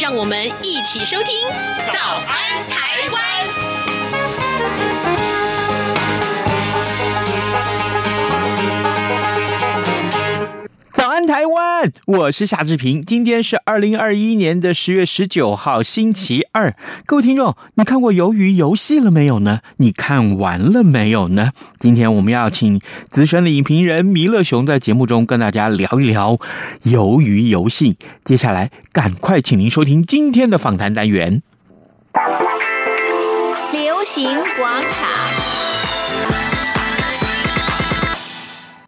让我们一起收听《早安台湾》。台湾！我是夏志平。今天是二零二一年的十月十九号，星期二。各位听众，你看过《鱿鱼游戏》了没有呢？你看完了没有呢？今天我们要请资深的影评人弥勒熊在节目中跟大家聊一聊《鱿鱼游戏》。接下来，赶快请您收听今天的访谈单元。流行广场。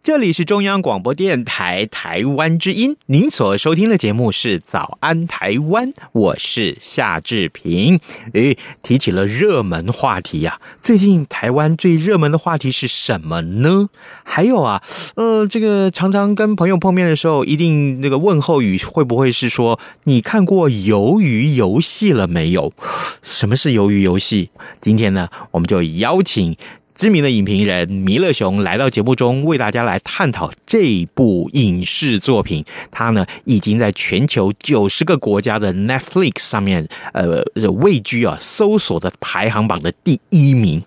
这里是中央广播电台台湾之音，您所收听的节目是《早安台湾》，我是夏志平。诶，提起了热门话题呀，最近台湾最热门的话题是什么呢？还有啊，呃，这个常常跟朋友碰面的时候，一定那个问候语会不会是说你看过《鱿鱼游戏》了没有？什么是鱿鱼游戏？今天呢，我们就邀请。知名的影评人弥勒熊来到节目中，为大家来探讨这部影视作品。他呢，已经在全球九十个国家的 Netflix 上面，呃，位居啊搜索的排行榜的第一名。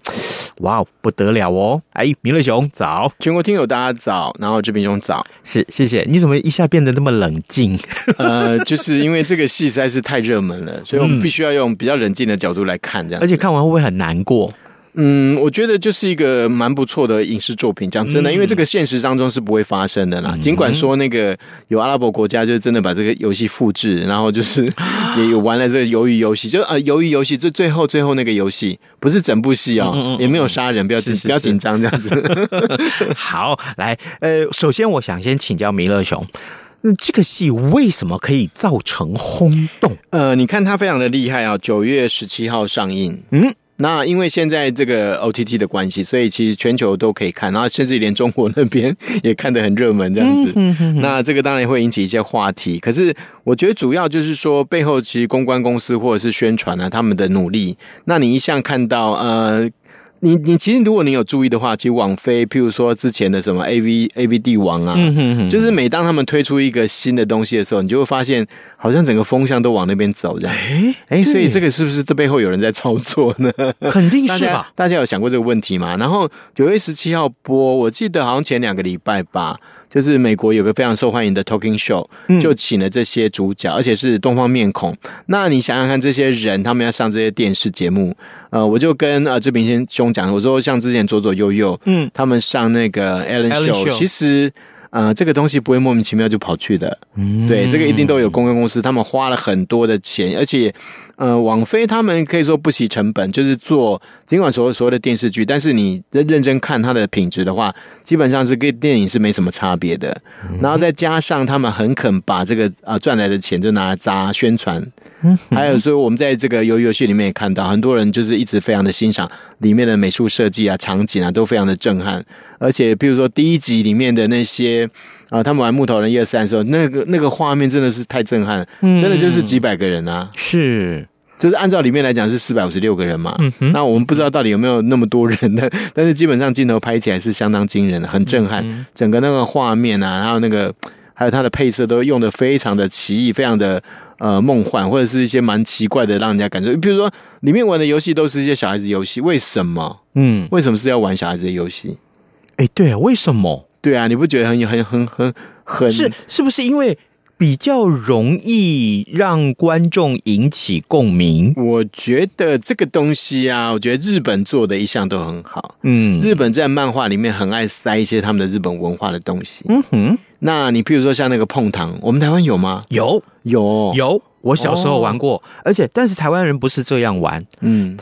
哇哦，不得了哦！哎，弥勒熊早，全国听友大家早，然后这边用早，是谢谢。你怎么一下变得那么冷静？呃，就是因为这个戏实在是太热门了，所以我们必须要用比较冷静的角度来看，这样。而且看完会不会很难过？嗯，我觉得就是一个蛮不错的影视作品。讲真的，因为这个现实当中是不会发生的啦。尽管说那个有阿拉伯国家就真的把这个游戏复制，然后就是 也有玩了这个鱿鱼游戏，就啊鱿鱼游戏，就最后最后那个游戏不是整部戏哦，也没有杀人，不要紧不要紧张这样子。好，来，呃，首先我想先请教弥勒熊，这个戏为什么可以造成轰动？呃，你看它非常的厉害啊，九月十七号上映，嗯。那因为现在这个 OTT 的关系，所以其实全球都可以看，然后甚至连中国那边也看得很热门这样子。那这个当然会引起一些话题，可是我觉得主要就是说背后其实公关公司或者是宣传啊他们的努力。那你一向看到呃。你你其实如果你有注意的话，其实网飞，譬如说之前的什么 A V A V 帝王啊，嗯、哼哼就是每当他们推出一个新的东西的时候，你就会发现好像整个风向都往那边走这样。哎哎、欸，所以这个是不是这背后有人在操作呢？肯定是吧。大家有想过这个问题吗？然后九月十七号播，我记得好像前两个礼拜吧。就是美国有个非常受欢迎的 talking show，就请了这些主角，而且是东方面孔。那你想想看，这些人他们要上这些电视节目，呃，我就跟呃志平先兄讲，我说像之前左左右右，嗯，他们上那个 Ellen show，其实。呃，这个东西不会莫名其妙就跑去的，嗯，对，这个一定都有公关公司，他们花了很多的钱，而且，呃，网飞他们可以说不惜成本，就是做尽管所所有的电视剧，但是你认真看它的品质的话，基本上是跟电影是没什么差别的。然后再加上他们很肯把这个啊赚来的钱就拿来砸宣传，还有所以我们在这个游游戏里面也看到很多人就是一直非常的欣赏里面的美术设计啊、场景啊，都非常的震撼。而且，比如说第一集里面的那些啊，他们玩木头人一二三的时候，那个那个画面真的是太震撼，真的就是几百个人啊，是，就是按照里面来讲是四百五十六个人嘛。那我们不知道到底有没有那么多人的，但是基本上镜头拍起来是相当惊人的，很震撼。整个那个画面啊，然后那个还有它的配色都用的非常的奇异，非常的呃梦幻，或者是一些蛮奇怪的，让人家感觉，比如说里面玩的游戏都是一些小孩子游戏，为什么？嗯，为什么是要玩小孩子的游戏？哎，对啊，为什么？对啊，你不觉得很很很很很是是不是因为比较容易让观众引起共鸣？我觉得这个东西啊，我觉得日本做的一向都很好。嗯，日本在漫画里面很爱塞一些他们的日本文化的东西。嗯哼，那你譬如说像那个碰糖，我们台湾有吗？有有有。我小时候玩过，而且但是台湾人不是这样玩。嗯，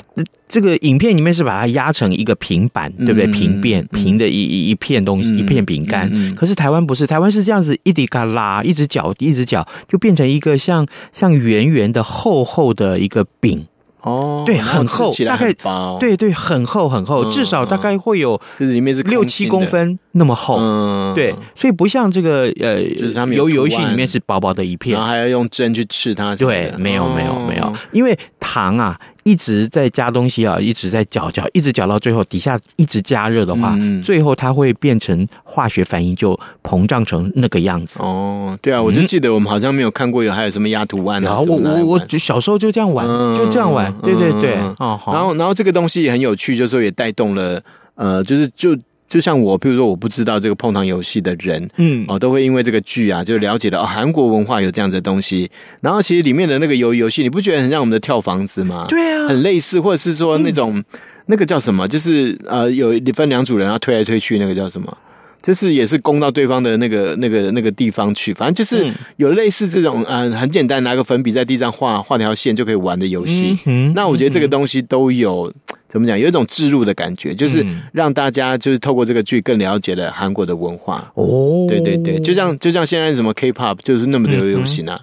这个影片里面是把它压成一个平板，对不对？平片平的一一一片东西，一片饼干。可是台湾不是，台湾是这样子，一滴嘎啦，一直搅，一直搅，就变成一个像像圆圆的厚厚的一个饼。哦，对，很厚，大概对对，很厚很厚，嗯至少大概会有就是里面是六七公分那么厚。嗯，对，所以不像这个呃，是他们有游游戏里面是薄薄的一片。然后，还要用针去刺它对，没有没有哦没有，因为糖啊一直在加东西啊，一直在搅搅，一直搅到最后底下一直加热的话，嗯最后它会变成化学反应，就膨胀成那个样子。哦，对啊，我就记得我们好像没有看过有还有什么压图案啊，然后我我我就小时候就这样玩，嗯就这样玩，对对对嗯，哦，好。然后然后这个东西也很有趣，就是说也带动了呃，就是就就像我，比如说我不知道这个碰糖游戏的人。嗯哦，都会因为这个剧啊，就了解了哦，韩国文化有这样子的东西。然后其实里面的那个游游戏，你不觉得很像我们的跳房子吗？对啊很类似，或者是说那种、那个叫什么？就是呃，有分两组人，然后推来推去，那个叫什么？就是也是攻到对方的那个那个那个地方去，反正就是嗯。有类似这种呃很简单，拿个粉笔在地上画画条线就可以玩的游戏。嗯那我觉得这个东西都有怎么讲，有一种置入的感觉，就是嗯。让大家就是透过这个剧更了解了韩国的文化。哦，对对对，就像就像现在什么 K-pop 就是那么的流行啊。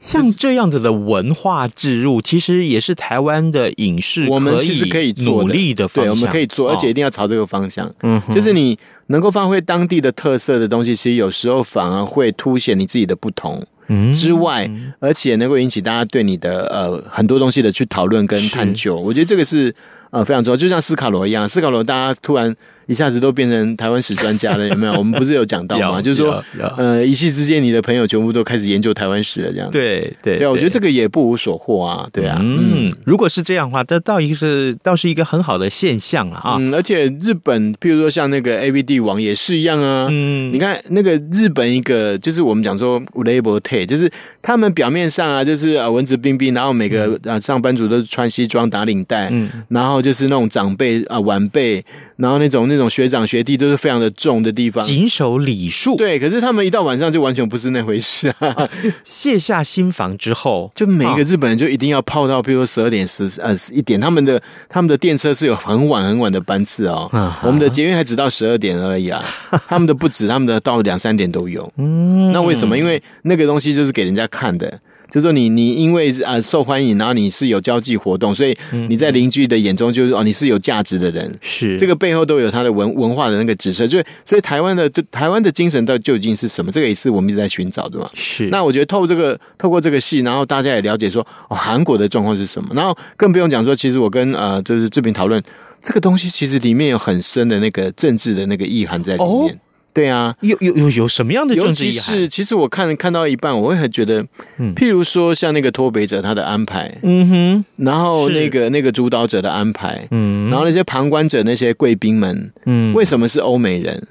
像这样子的文化置入，其实也是台湾的影视我们其实可以做努力的方对，我们可以做，哦而且一定要朝这个方向。嗯哼，就是你能够发挥当地的特色的东西，其实有时候反而会凸显你自己的不同嗯。之外，而且能够引起大家对你的呃很多东西的去讨论跟探究。我觉得这个是呃非常重要，就像斯卡罗一样，斯卡罗大家突然一下子都变成台湾史专家了，有没有？我们不是有讲到吗？就是说呃，一夕之间你的朋友全部都开始研究台湾史了，这样。对对对啊，我觉得这个也不无所获啊，对啊，嗯，如果是这样的话，这倒一个是倒是一个很好的现象了啊。嗯，而且日本，譬如说像那个 A V 帝王也是一样啊。嗯你看那个日本一个，就是我们讲说 label tea，就是他们表面上啊，就是啊文质彬彬，然后每个啊上班族都是穿西装打领带，嗯然后就是那种长辈啊晚辈，然后那种那种学长学弟都是非常的重的地方。谨守礼数，对，可是他们一到晚上就完全不是那回事啊！卸下心防之后，就每一个啊日本人就一定要泡到，比如说十二点十呃一点，他们的他们的电车是有很晚很晚的班次哦。啊我们的捷运还只到十二点而已啊，他们的不止，他们的到两三点都有。嗯，那为什么？因为那个东西就是给人家看的。就是说你你因为啊、呃、受欢迎，然后你是有交际活动，所以你在邻居的眼中就是哦你是有价值的人。是这个背后都有他的文文化的那个指涉，所以所以台湾的台湾的精神到究竟是什么？这个也是我们一直在寻找的嘛。是那我觉得透过这个透过这个戏，然后大家也了解说哦韩国的状况是什么，然后更不用讲说，其实我跟呃就是志平讨论这个东西，其实里面有很深的那个政治的那个意涵在里面。哦对啊，有有有有什么样的尤政治意涵？其是其实我看看到一半，我会很觉得，嗯譬如说像那个脱北者他的安排，嗯哼，然后那个那个主导者的安排，嗯然后那些旁观者那些贵宾们，嗯为什么是欧美人？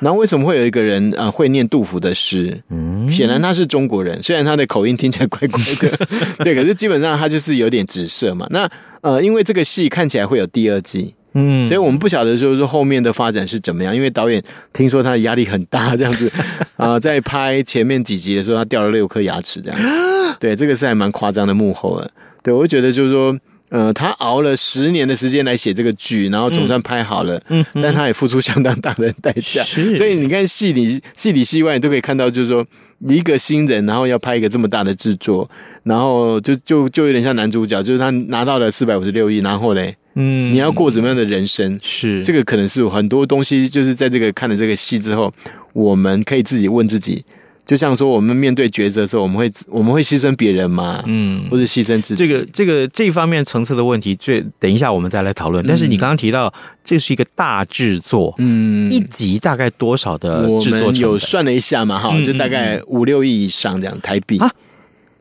然后为什么会有一个人啊、呃、会念杜甫的诗？嗯显然他是中国人，虽然他的口音听起来怪怪的，对，可是基本上他就是有点紫色嘛。那呃，因为这个戏看起来会有第二季，嗯所以我们不晓得就是说后面的发展是怎么样。因为导演听说他的压力很大，这样子啊、呃，在拍前面几集的时候，他掉了六颗牙齿，这样。对，这个是还蛮夸张的幕后了。对，我会觉得就是说。呃，他熬了十年的时间来写这个剧，然后总算拍好了，嗯但他也付出相当大的代价，所以你看戏里戏里戏外，你都可以看到，就是说一个新人，然后要拍一个这么大的制作，然后就就就有点像男主角，就是他拿到了四百五十六亿，然后嘞，嗯你要过怎么样的人生？是这个可能是很多东西，就是在这个看了这个戏之后，我们可以自己问自己。就像说，我们面对抉择的时候，我们会我们会牺牲别人吗？嗯或者牺牲自己？这个这个这一方面层次的问题，最等一下我们再来讨论。但是你刚刚提到这是一个大制作，嗯，一集大概多少的制作成本？们有算了一下嘛，哈，嗯就大概五六亿以上这样台币啊，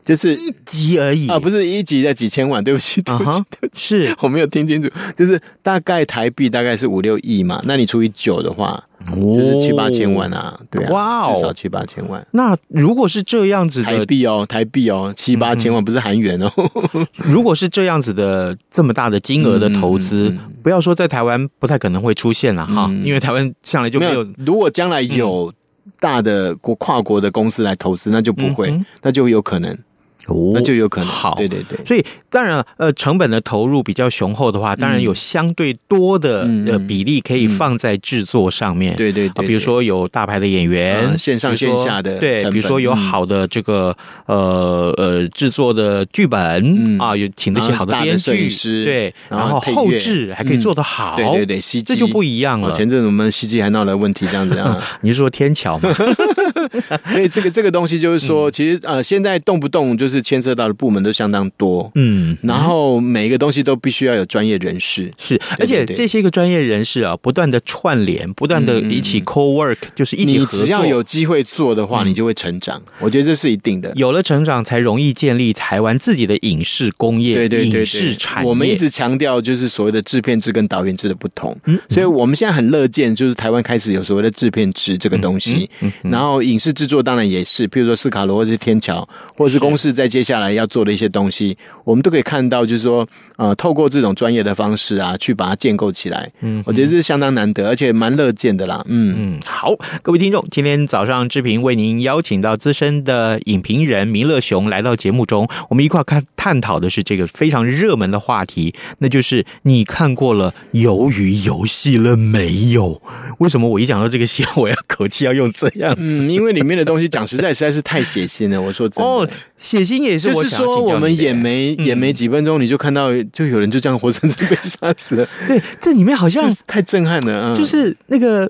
就是一集而已。啊，不是一集在几千万，对不起，对不起对不起，是。我没有听清楚，就是大概台币大概是五六亿嘛，那你除以九的话，就是七八千万啊，对啊，哇哦。至少七八千万。那如果是这样子台，币哦，台币哦，七八千万不是韩元哦。如果是这样子的这么大的金额的投资，嗯嗯。不要说在台湾不太可能会出现了哈，嗯。因为台湾向来就没有如果将来有大的国跨国的公司来投资，那就不会，嗯那就有可能。哦那就有可能。好，对对对。所以当然了，呃，成本的投入比较雄厚的话，当然有相对多的呃比例可以放在制作上面。对对对，比如说有大牌的演员，线上线下的对，比如说有好的这个呃呃制作的剧本啊，有请那些好的编剧，对，然后后置还可以做得好，对对对，CG 这就不一样了。前阵子我们 CG 还闹了问题，这样子啊？你是说天桥吗？所以这个这个东西就是说，其实呃，现在动不动就是牵涉到的部门都相当多，嗯，然后每一个东西都必须要有专业人士，是，而且这些个专业人士啊，不断的串联，不断的一起 co work，就是一起合作。你只要有机会做的话，你就会成长。我觉得这是一定的，有了成长，才容易建立台湾自己的影视工业、对对对，影视产业。我们一直强调就是所谓的制片制跟导演制的不同，嗯所以我们现在很乐见，就是台湾开始有所谓的制片制这个东西，然后影视制作当然也是，譬如说斯卡罗或者是天桥，或者是。公视在接下来要做的一些东西，我们都可以看到，就是说，呃，透过这种专业的方式啊，去把它建构起来。嗯，我觉得这是相当难得，而且蛮乐见的啦。嗯嗯，好，各位听众，今天早上志平为您邀请到资深的影评人弥勒熊来到节目中，我们一块看探讨的是这个非常热门的话题，那就是你看过了《鱿鱼游戏》了没有？为什么我一讲到这个戏，我要口气要用这样？嗯，因为里面的东西讲实在实在是太血腥了。我说真的，哦，血腥也是我想。就是说，我们演没演没几分钟，你就看到就有人就这样活生生被杀死了。对，这里面好像太震撼了。就是那个，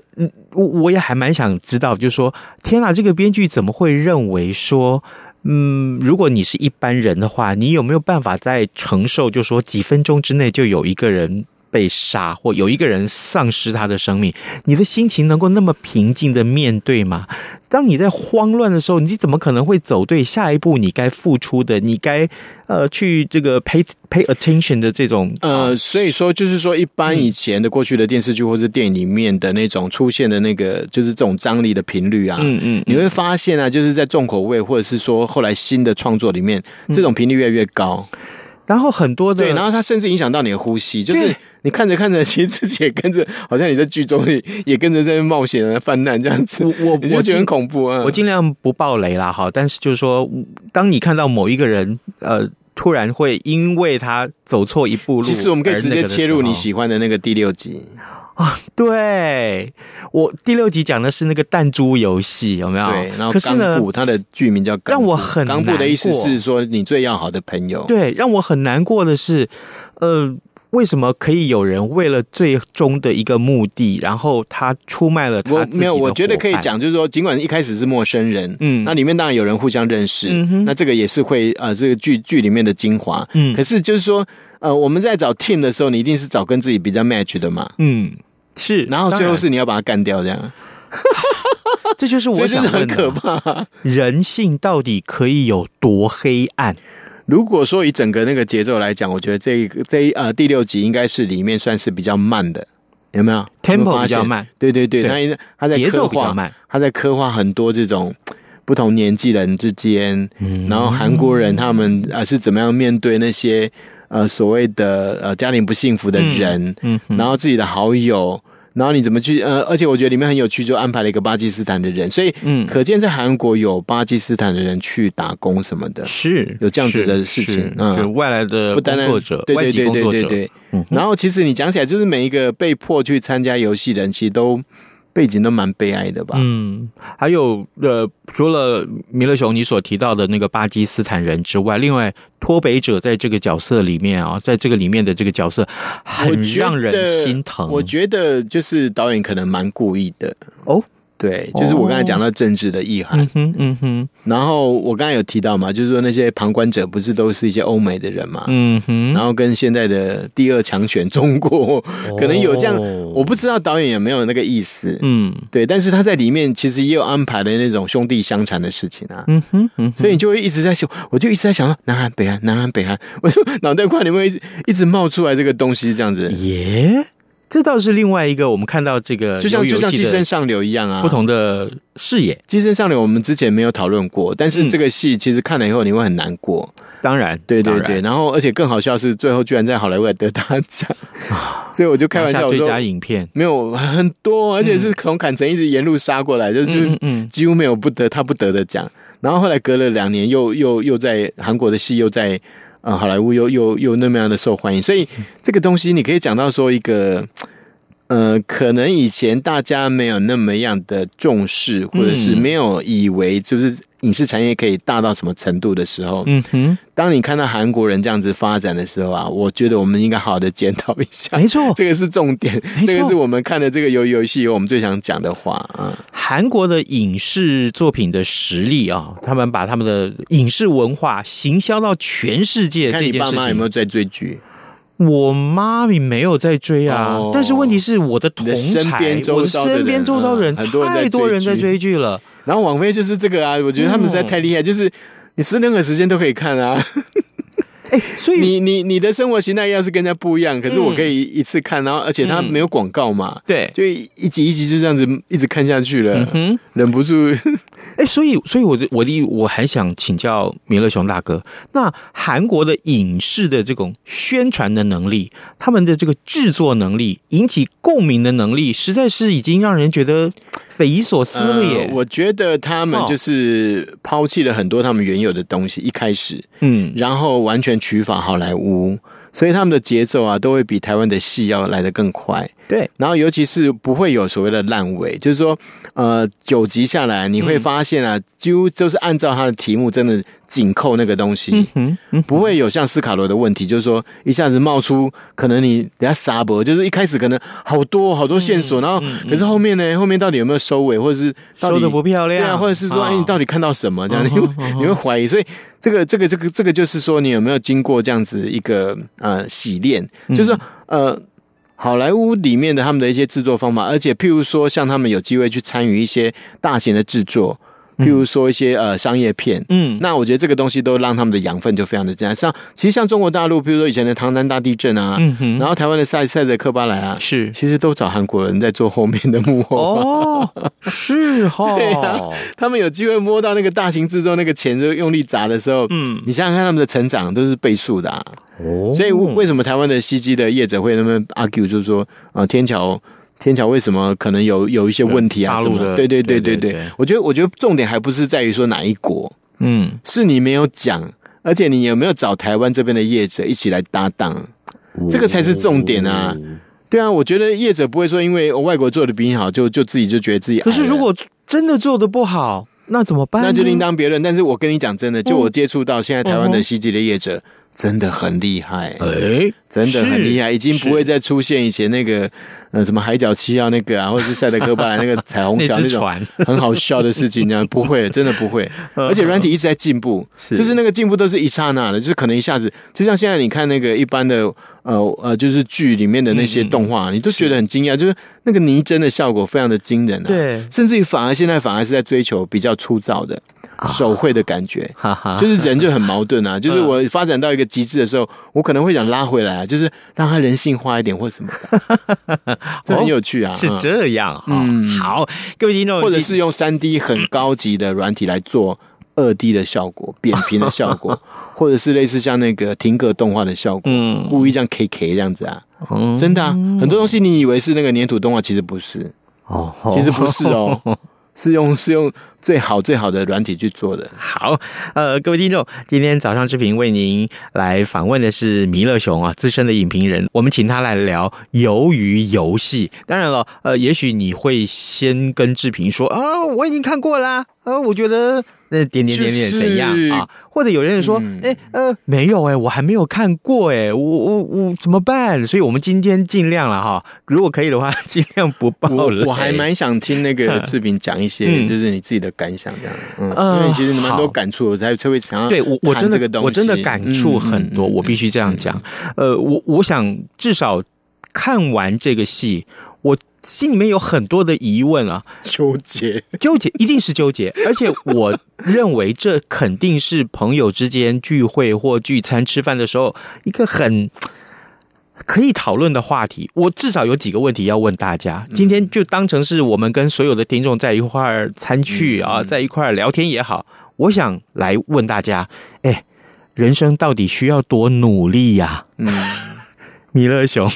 我我也还蛮想知道，就是说，天哪，这个编剧怎么会认为说，嗯，如果你是一般人的话，你有没有办法在承受，就是说几分钟之内就有一个人被杀，或有一个人丧失他的生命，你的心情能够那么平静的面对吗？当你在慌乱的时候，你怎么可能会走对下一步你该付出的，你该呃去这个 pay pay attention 的这种呃，所以说就是说，一般以前的过去的电视剧或者电影里面的那种出现的那个就是这种张力的频率啊，嗯嗯，你会发现啊，就是在重口味或者是说后来新的创作里面，这种频率越来越高。然后很多的，对，然后它甚至影响到你的呼吸，就是你看着看着，其实自己也跟着，好像你在剧中也也跟着在冒险啊、犯难这样子。我我我觉得很恐怖啊！我尽量不爆雷啦，哈。但是就是说，当你看到某一个人，呃，突然会因为他走错一步路，其实我们可以直接切入你喜欢的那个第六集。啊，对，我第六集讲的是那个弹珠游戏，有没有？对，然后冈部它的剧名叫让我很难过。的意思是说你最要好的朋友。对，让我很难过的是，呃，为什么可以有人为了最终的一个目的，然后他出卖了他自己的？我没有，我觉得可以讲，就是说，尽管一开始是陌生人，嗯，那里面当然有人互相认识，嗯哼，那这个也是会呃，这个剧剧里面的精华，嗯，可是就是说，呃，我们在找 team 的时候，你一定是找跟自己比较 match 的嘛，嗯。是，然后最后是你要把他干掉，这样，这就是我想的，很可怕。人性到底可以有多黑暗？如果说以整个那个节奏来讲，我觉得这个这一呃第六集应该是里面算是比较慢的，有没有？Tempo 比较慢，对对对，他他在刻画，他在刻画很多这种不同年纪人之间，然后韩国人他们啊是怎么样面对那些。呃，所谓的呃家庭不幸福的人，嗯，嗯。然后自己的好友，然后你怎么去呃，而且我觉得里面很有趣，就安排了一个巴基斯坦的人，所以嗯，可见在韩国有巴基斯坦的人去打工什么的，是有这样子的事情，嗯，外来的工作者，对对对对对对，嗯，然后其实你讲起来，就是每一个被迫去参加游戏的人，其实都。背景都蛮悲哀的吧？嗯，还有呃，除了弥勒熊你所提到的那个巴基斯坦人之外，另外脱北者在这个角色里面啊，在这个里面的这个角色很让人心疼。我觉得就是导演可能蛮故意的哦。对，就是我刚才讲到政治的意涵，哦、嗯哼，嗯哼。然后我刚才有提到嘛，就是说那些旁观者不是都是一些欧美的人嘛，嗯哼。然后跟现在的第二强权中国，哦、可能有这样，我不知道导演有没有那个意思，嗯，对。但是他在里面其实也有安排的那种兄弟相残的事情啊，嗯哼，嗯哼。所以你就会一直在想，我就一直在想到南韩、北韩、南韩、北韩，我就脑袋瓜里面一直冒出来这个东西，这样子，耶。这倒是另外一个，我们看到这个就像就像《寄生上流》一样啊，不同的视野。《寄生上流》我们之前没有讨论过，但是这个戏其实看了以后你会很难过。当然，对对对。然后，而且更好笑是，最后居然在好莱坞得大奖，所以我就开玩笑说，最佳影片没有很多，而且是从坎城一直沿路杀过来，就是就几乎没有不得他不得的奖。然后后来隔了两年又，又又又在韩国的戏又在呃好莱坞又又又那么样的受欢迎，所以这个东西你可以讲到说一个。呃，可能以前大家没有那么样的重视，或者是没有以为就是影视产业可以大到什么程度的时候，嗯哼。当你看到韩国人这样子发展的时候啊，我觉得我们应该好好的检讨一下。没错，这个是重点，这个是我们看的这个游游戏有我们最想讲的话啊。韩国的影视作品的实力啊，他们把他们的影视文化行销到全世界。看你爸妈有没有在追剧？我妈咪没有在追啊，哦、但是问题是我的同侪，我的身边周遭的人，太多人在追剧了。然后网飞就是这个啊，我觉得他们实在太厉害，嗯、就是你是任何时间都可以看啊。哎，所以你你你的生活形态要是跟人家不一样，可是我可以一次看，然后而且它没有广告嘛，嗯、对，就一集一集就这样子一直看下去了，嗯、忍不住。哎，所以所以我的我的我还想请教米勒熊大哥，那韩国的影视的这种宣传的能力，他们的这个制作能力，引起共鸣的能力，实在是已经让人觉得。匪夷所思了耶！呃，我觉得他们就是抛弃了很多他们原有的东西，一开始，嗯，然后完全取法好莱坞，所以他们的节奏啊，都会比台湾的戏要来得更快。对，然后尤其是不会有所谓的烂尾，就是说，呃，九集下来你会发现啊，几乎都是按照他的题目真的紧扣那个东西，嗯嗯，不会有像斯卡罗的问题，就是说一下子冒出可能你等下撒博，就是一开始可能好多好多线索，然后可是后面呢，后面到底有没有收尾，或者是收的不漂亮，对啊，或者是说哎，你到底看到什么这样，你会你会怀疑，所以这个这个这个这个就是说你有没有经过这样子一个呃洗练，就是说呃。好莱坞里面的他们的一些制作方法，而且譬如说，像他们有机会去参与一些大型的制作。譬如说一些呃商业片，嗯，那我觉得这个东西都让他们的养分就非常的这样。像其实像中国大陆，譬如说以前的唐山大地震啊，嗯哼，然后台湾的赛赛德克巴莱啊，是，其实都找韩国人在做后面的幕后。哦，是哈，对啊，他们有机会摸到那个大型制作那个钱就用力砸的时候，嗯，你想想看他们的成长都是倍数的啊。哦，所以为什么台湾的 CG 的业者会那么 argue，就是说呃天桥。天桥为什么可能有有一些问题啊？什么的？对对对对对，我觉得我觉得重点还不是在于说哪一国，嗯，是你没有讲，而且你有没有找台湾这边的业者一起来搭档，这个才是重点啊！对啊，我觉得业者不会说因为外国做的比你好，就就自己就觉得自己。可是如果真的做的不好，那怎么办？那就另当别论。但是我跟你讲真的，就我接触到现在台湾的 CG 的业者。真的很厉害，哎、欸，真的很厉害，已经不会再出现以前那个呃什么海角七号那个啊，或者是塞德哥巴莱那个彩虹桥那种 很好笑的事情，这样不会，真的不会。而且软体一直在进步，是。就是那个进步都是一刹那的，就是可能一下子，就像现在你看那个一般的呃呃，就是剧里面的那些动画，嗯、你都觉得很惊讶，就是那个泥真的效果非常的惊人啊。对，甚至于反而现在反而是在追求比较粗糙的。手绘的感觉，就是人就很矛盾啊。就是我发展到一个极致的时候，我可能会想拉回来啊，就是让它人性化一点或什么的，这很有趣啊。是这样哈。嗯，好，各位听众，或者是用三 D 很高级的软体来做二 D 的效果，扁平的效果，或者是类似像那个停格动画的效果，嗯，故意这样 K K 这样子啊。真的啊，很多东西你以为是那个粘土动画，其实不是哦，其实不是哦。是用是用最好最好的软体去做的。好，呃，各位听众，今天早上志平为您来访问的是弥勒熊啊，资深的影评人。我们请他来聊《鱿鱼游戏》。当然了，呃，也许你会先跟志平说啊，我已经看过啦，呃，我觉得。那点点点点怎样啊？或者有人说，哎呃，没有哎，我还没有看过哎，我我我怎么办？所以我们今天尽量了哈，如果可以的话，尽量不报了。我还蛮想听那个 志平讲一些，就是你自己的感想这样。嗯，因为其实你蛮多感触，我才才会想要对我我真的我真的感触很多，我必须这样讲。呃，我我想至少看完这个戏，我。心里面有很多的疑问啊，纠结，纠结，一定是纠结。而且我认为这肯定是朋友之间聚会或聚餐吃饭的时候一个很可以讨论的话题。我至少有几个问题要问大家，今天就当成是我们跟所有的听众在一块儿餐聚啊，在一块儿聊天也好。我想来问大家，哎，人生到底需要多努力呀？嗯，弥勒熊。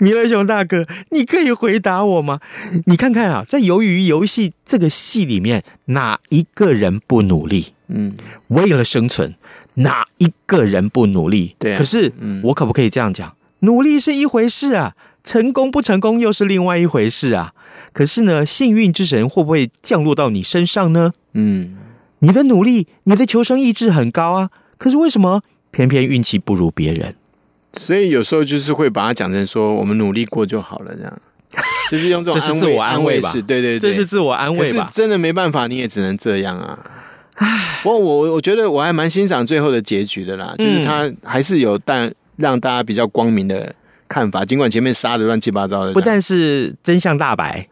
弥勒熊大哥，你可以回答我吗？你看看啊，在《鱿鱼游戏》这个戏里面，哪一个人不努力？嗯，为了生存，哪一个人不努力？对啊，可是，嗯，我可不可以这样讲？努力是一回事啊，成功不成功又是另外一回事啊。可是呢，幸运之神会不会降落到你身上呢？嗯，你的努力，你的求生意志很高啊，可是为什么偏偏运气不如别人？所以有时候就是会把它讲成说，我们努力过就好了，这样，就是用这种自我安慰吧？对对对，这是自我安慰吧？是真的没办法，你也只能这样啊。唉，不过我我觉得我还蛮欣赏最后的结局的啦，就是他还是有但让大家比较光明的看法，尽管前面杀的乱七八糟的，不但是真相大白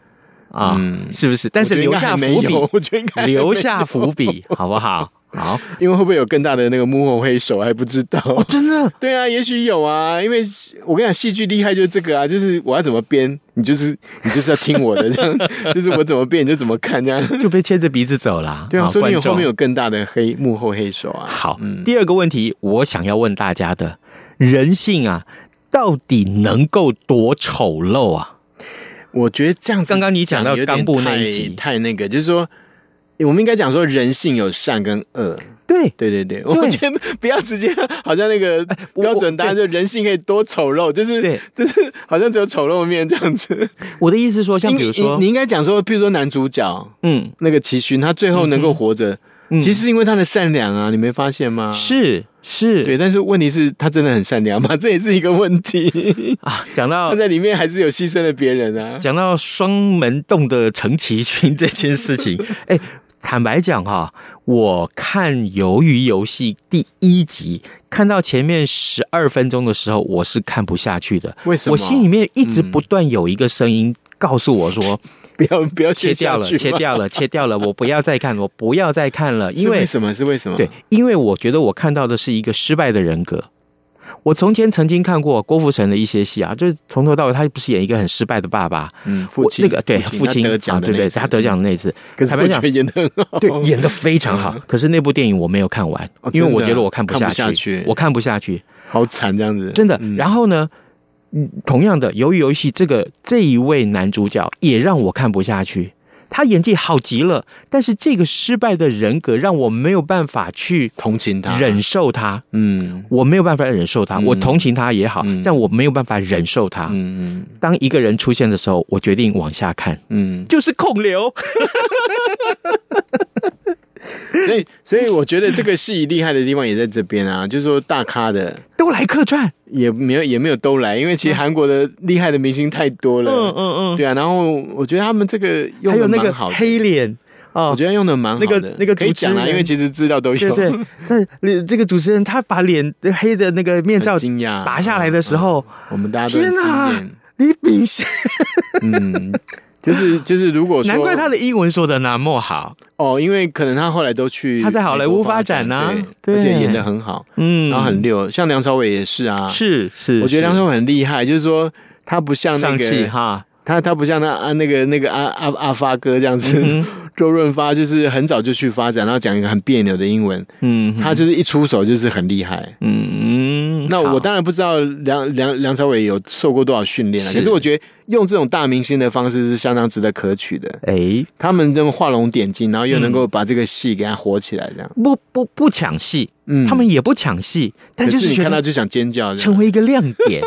啊，嗯、是不是？但是留下伏笔，我觉得留下伏笔，好不好？好，因为会不会有更大的那个幕后黑手还不知道。哦，真的？对啊，也许有啊。因为我跟你讲，戏剧厉害就是这个啊，就是我要怎么编，你就是你就是要听我的，这样 就是我怎么编你就怎么看，这样就被牵着鼻子走啦。对啊，说不定后面有更大的黑幕后黑手啊。好，嗯，第二个问题，我想要问大家的，人性啊，到底能够多丑陋啊？我觉得这样子，刚刚你讲到冈部那一集太那个，就是说。我们应该讲说人性有善跟恶，对对对对，我觉得不要直接好像那个标准答案，就人性可以多丑陋，就是对，就是好像只有丑陋面这样子。我的意思是说，像比如说，你，你应该讲说，比如说男主角，嗯，那个齐勋，他最后能够活着，嗯、其实是因为他的善良啊，你没发现吗？是是，对，但是问题是，他真的很善良吗？这也是一个问题啊。讲到他在里面还是有牺牲了别人啊。讲到双门洞的陈齐勋这件事情，哎。坦白讲哈，我看《鱿鱼游戏》第一集，看到前面十二分钟的时候，我是看不下去的。为什么？我心里面一直不断有一个声音告诉我说：“ 嗯、不要不要切掉了，切掉了，切掉了，我不要再看，我不要再看了。”因为，为什么？是为什么？对，因为我觉得我看到的是一个失败的人格。我从前曾经看过郭富城的一些戏啊，就是从头到尾他不是演一个很失败的爸爸，嗯，父亲那个对父亲啊，对对，他得奖的那次，可是我觉得演的很好，对，演的非常好。可是那部电影我没有看完，因为我觉得我看不下去，我看不下去，好惨这样子，真的。然后呢，同样的，由于游戏这个这一位男主角也让我看不下去。他演技好极了，但是这个失败的人格让我没有办法去同情他、忍受他。嗯，我没有办法忍受他。我同情他也好，但我没有办法忍受他。嗯嗯。当一个人出现的时候，我决定往下看。嗯，就是孔刘。所以，所以我觉得这个戏厉害的地方也在这边啊，就是说大咖的都来客串，也没有也没有都来，因为其实韩国的厉害的明星太多了。嗯嗯嗯，对啊。然后我觉得他们这个用的蛮好的，黑脸哦，我觉得用的蛮好的。那个那个可以讲啊，因为其实资料都有。对对，但这个主持人他把脸黑的那个面罩惊讶拔下来的时候，我们大家都很惊艳。李秉宪，嗯。就是就是，如果说难怪他的英文说的那么好。哦，因为可能他后来都去他在好莱坞发展呢，对，而且演的很好，嗯，然后很溜，像梁朝伟也是啊，是是，我觉得梁朝伟很厉害，就是说他不像那个哈，他他不像那啊那个那个阿阿阿发哥这样子，周润发就是很早就去发展，然后讲一个很别扭的英文，嗯，他就是一出手就是很厉害，嗯，那我当然不知道梁梁梁朝伟有受过多少训练了，可是我觉得。用这种大明星的方式是相当值得可取的。哎，他们这种画龙点睛，然后又能够把这个戏给他火起来，这样。不不不抢戏，嗯，他们也不抢戏，但就是你看到就想尖叫，成为一个亮点。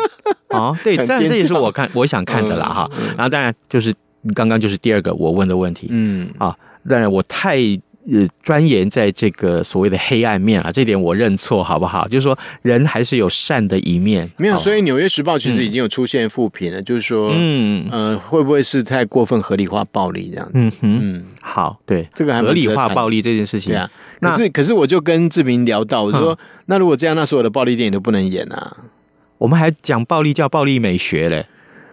啊！对，这这也是我看我想看的啦哈。然后当然就是刚刚就是第二个我问的问题，嗯啊，当然我太。呃，钻研在这个所谓的黑暗面啊，这点我认错好不好？就是说，人还是有善的一面。没有，所以《纽约时报》其实已经有出现负评了，嗯、就是说，嗯呃，会不会是太过分合理化暴力这样子？嗯哼嗯，好，对，这个还合理化暴力这件事情，对啊。可是，可是我就跟志平聊到，我说，嗯、那如果这样，那所有的暴力电影都不能演啊？我们还讲暴力叫暴力美学嘞。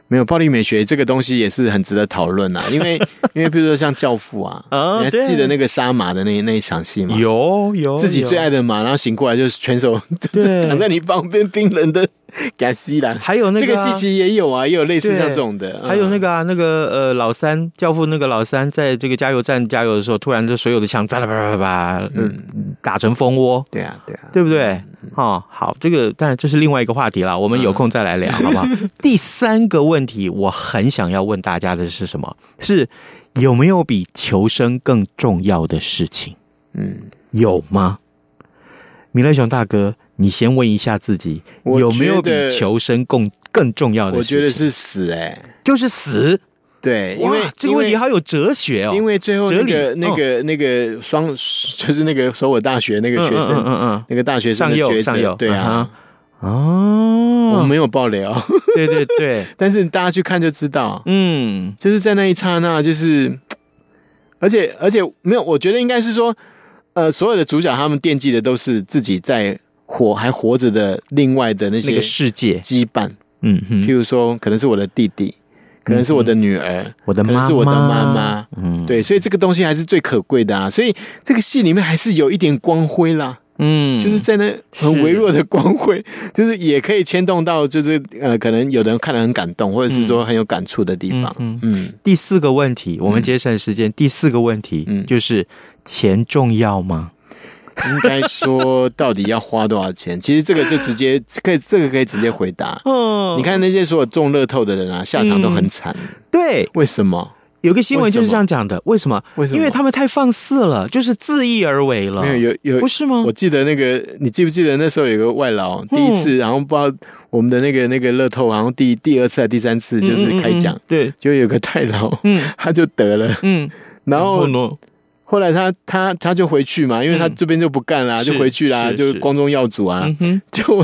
没有暴力美学这个东西也是很值得讨论啊，因为 因为比如说像教父啊，你还记得那个杀马的那那一场戏吗？有有，自己最爱的马，然后醒过来就是全手就 躺在你旁边冰冷的给他吸了。还有那个、啊、这个戏其实也有啊，也有类似像这种的。还有那个啊，那个呃，老三教父那个老三，在这个加油站加油的时候，突然这所有的枪啪啪啪啪啪，嗯，打成蜂窝。对啊，对啊，对不对？哦，好，这个当然这是另外一个话题了，我们有空再来聊，好不好？第三个问题，我很想要问大家的是什么？是有没有比求生更重要的事情？嗯，有吗？米勒熊大哥，你先问一下自己，有没有比求生更更重要的事情？我觉得是死、欸，哎，就是死。对，因为这个问题好有哲学哦。因为最后那个那个那个双，就是那个首尔大学那个学生，嗯嗯，那个大学生的抉择，对啊，哦，我没有爆料，对对对，但是大家去看就知道，嗯，就是在那一刹那，就是，而且而且没有，我觉得应该是说。呃，所有的主角他们惦记的都是自己在活还活着的另外的那些个世界。羁绊，嗯哼，譬如说可能是我的弟弟，可能是我的女儿，我的妈妈，可能是我的妈妈，嗯，对，所以这个东西还是最可贵的啊，所以这个戏里面还是有一点光辉啦。嗯，就是在那很微弱的光辉，是。就是也可以牵动到，就是呃，可能有的人看得很感动，或者是说很有感触的地方。嗯，嗯，嗯，第四个问题，我们节省时间。嗯、第四个问题，嗯，就是钱重要吗？应该说，到底要花多少钱？其实这个就直接 可以，这个可以直接回答。哦，你看那些所有中乐透的人啊，下场都很惨。嗯、对，为什么？有个新闻就是这样讲的，为什么？为什么？因为他们太放肆了，就是自意而为了。没有，有有，不是吗？我记得那个，你记不记得那时候有个外劳，第一次，然后不知道我们的那个那个乐透，然后第第二次还是第三次就是开奖，对，就有个太老，嗯，他就得了，嗯，然后后来他他他就回去嘛，因为他这边就不干了，就回去啦，就光宗耀祖啊，就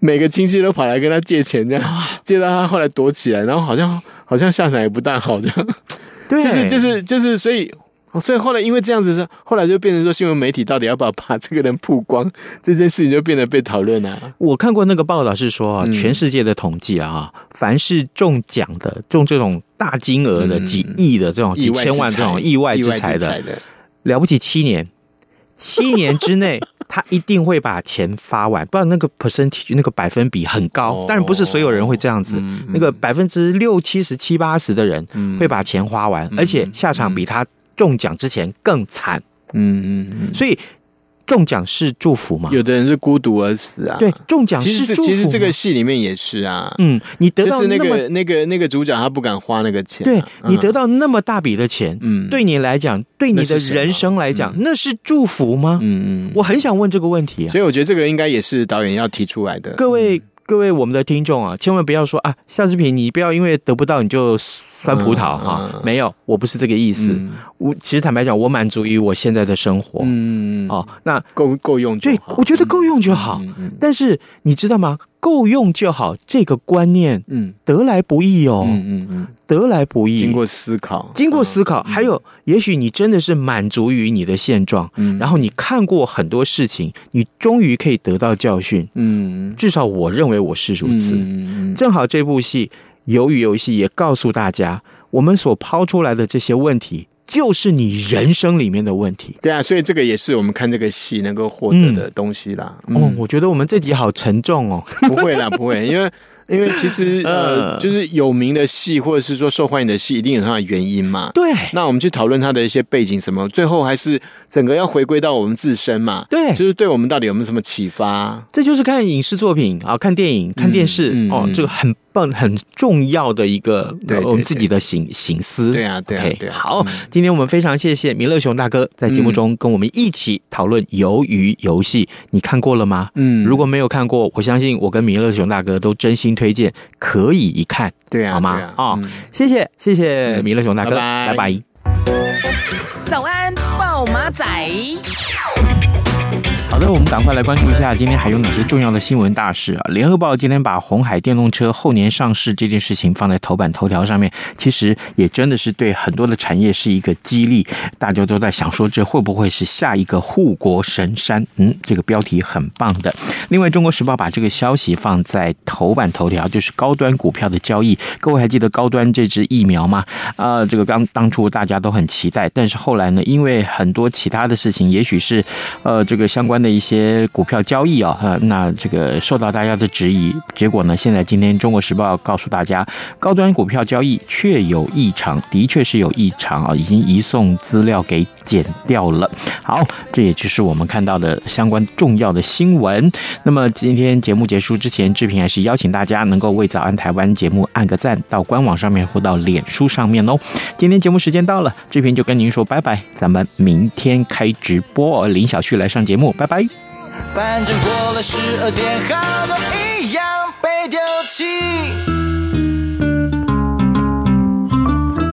每个亲戚都跑来跟他借钱，这样借到他后来躲起来，然后好像好像下场也不大好，这样。对，就是就是就是，所以所以后来因为这样子，后来就变成说新闻媒体到底要不要把这个人曝光，这件事情就变得被讨论了。我看过那个报道是说，全世界的统计啊，凡是中奖的，中这种大金额的几亿的这种几千万这种意外之财的，了不起七年，七年之内。他一定会把钱发完，不然那个 percentage 那个百分比很高，当然不是所有人会这样子，那个百分之六七十七八十的人会把钱花完，而且下场比他中奖之前更惨。嗯嗯嗯，所以。中奖是祝福吗？有的人是孤独而死啊。对，中奖是祝福。其实这个戏里面也是啊。嗯，你得到那个那个那个主角，他不敢花那个钱。对，你得到那么大笔的钱，嗯，对你来讲，对你的人生来讲，那是祝福吗？嗯嗯，我很想问这个问题啊。所以我觉得这个应该也是导演要提出来的。各位各位，我们的听众啊，千万不要说啊，夏志平，你不要因为得不到你就。酸葡萄哈，没有，我不是这个意思。我其实坦白讲，我满足于我现在的生活。嗯，哦，那够够用就好。对，我觉得够用就好。但是你知道吗？够用就好这个观念，嗯，得来不易哦。嗯嗯嗯，得来不易。经过思考，经过思考，还有，也许你真的是满足于你的现状。嗯，然后你看过很多事情，你终于可以得到教训。嗯，至少我认为我是如此。嗯嗯，正好这部戏。鱿鱼游戏也告诉大家，我们所抛出来的这些问题，就是你人生里面的问题。对啊，所以这个也是我们看这个戏能够获得的东西啦。哦，我觉得我们这集好沉重哦。不会啦，不会，因为。因为其实 呃，就是有名的戏或者是说受欢迎的戏，一定有它的原因嘛。对。那我们去讨论它的一些背景什么，最后还是整个要回归到我们自身嘛。对。就是对我们到底有没有什么启发？这就是看影视作品啊，看电影、看电视、嗯嗯、哦，这个很棒、很重要的一个对我们自己的省省思。对啊，对啊，对啊。好，嗯、今天我们非常谢谢弥勒熊大哥在节目中跟我们一起讨论《鱿鱼游戏》，你看过了吗？嗯。如果没有看过，我相信我跟弥勒熊大哥都真心推荐。可以一看，对啊，好吗？啊、谢谢，谢谢弥勒熊大哥，拜拜。拜拜。早安，暴马仔。好的，我们赶快来关注一下今天还有哪些重要的新闻大事啊！联合报今天把鸿海电动车后年上市这件事情放在头版头条上面，其实也真的是对很多的产业是一个激励。大家都在想说，这会不会是下一个护国神山？嗯，这个标题很棒的。另外，中国时报把这个消息放在头版头条，就是高端股票的交易。各位还记得高端这支疫苗吗？啊、呃，这个刚当初大家都很期待，但是后来呢，因为很多其他的事情，也许是呃这个相关。的一些股票交易啊，那这个受到大家的质疑，结果呢，现在今天《中国时报》告诉大家，高端股票交易确有异常，的确是有异常啊，已经移送资料给检掉了。好，这也就是我们看到的相关重要的新闻。那么今天节目结束之前，志平还是邀请大家能够为早安台湾节目按个赞，到官网上面或到脸书上面哦。今天节目时间到了，志平就跟您说拜拜，咱们明天开直播，林小旭来上节目，拜拜。反正过了十二点，好多一样被丢弃。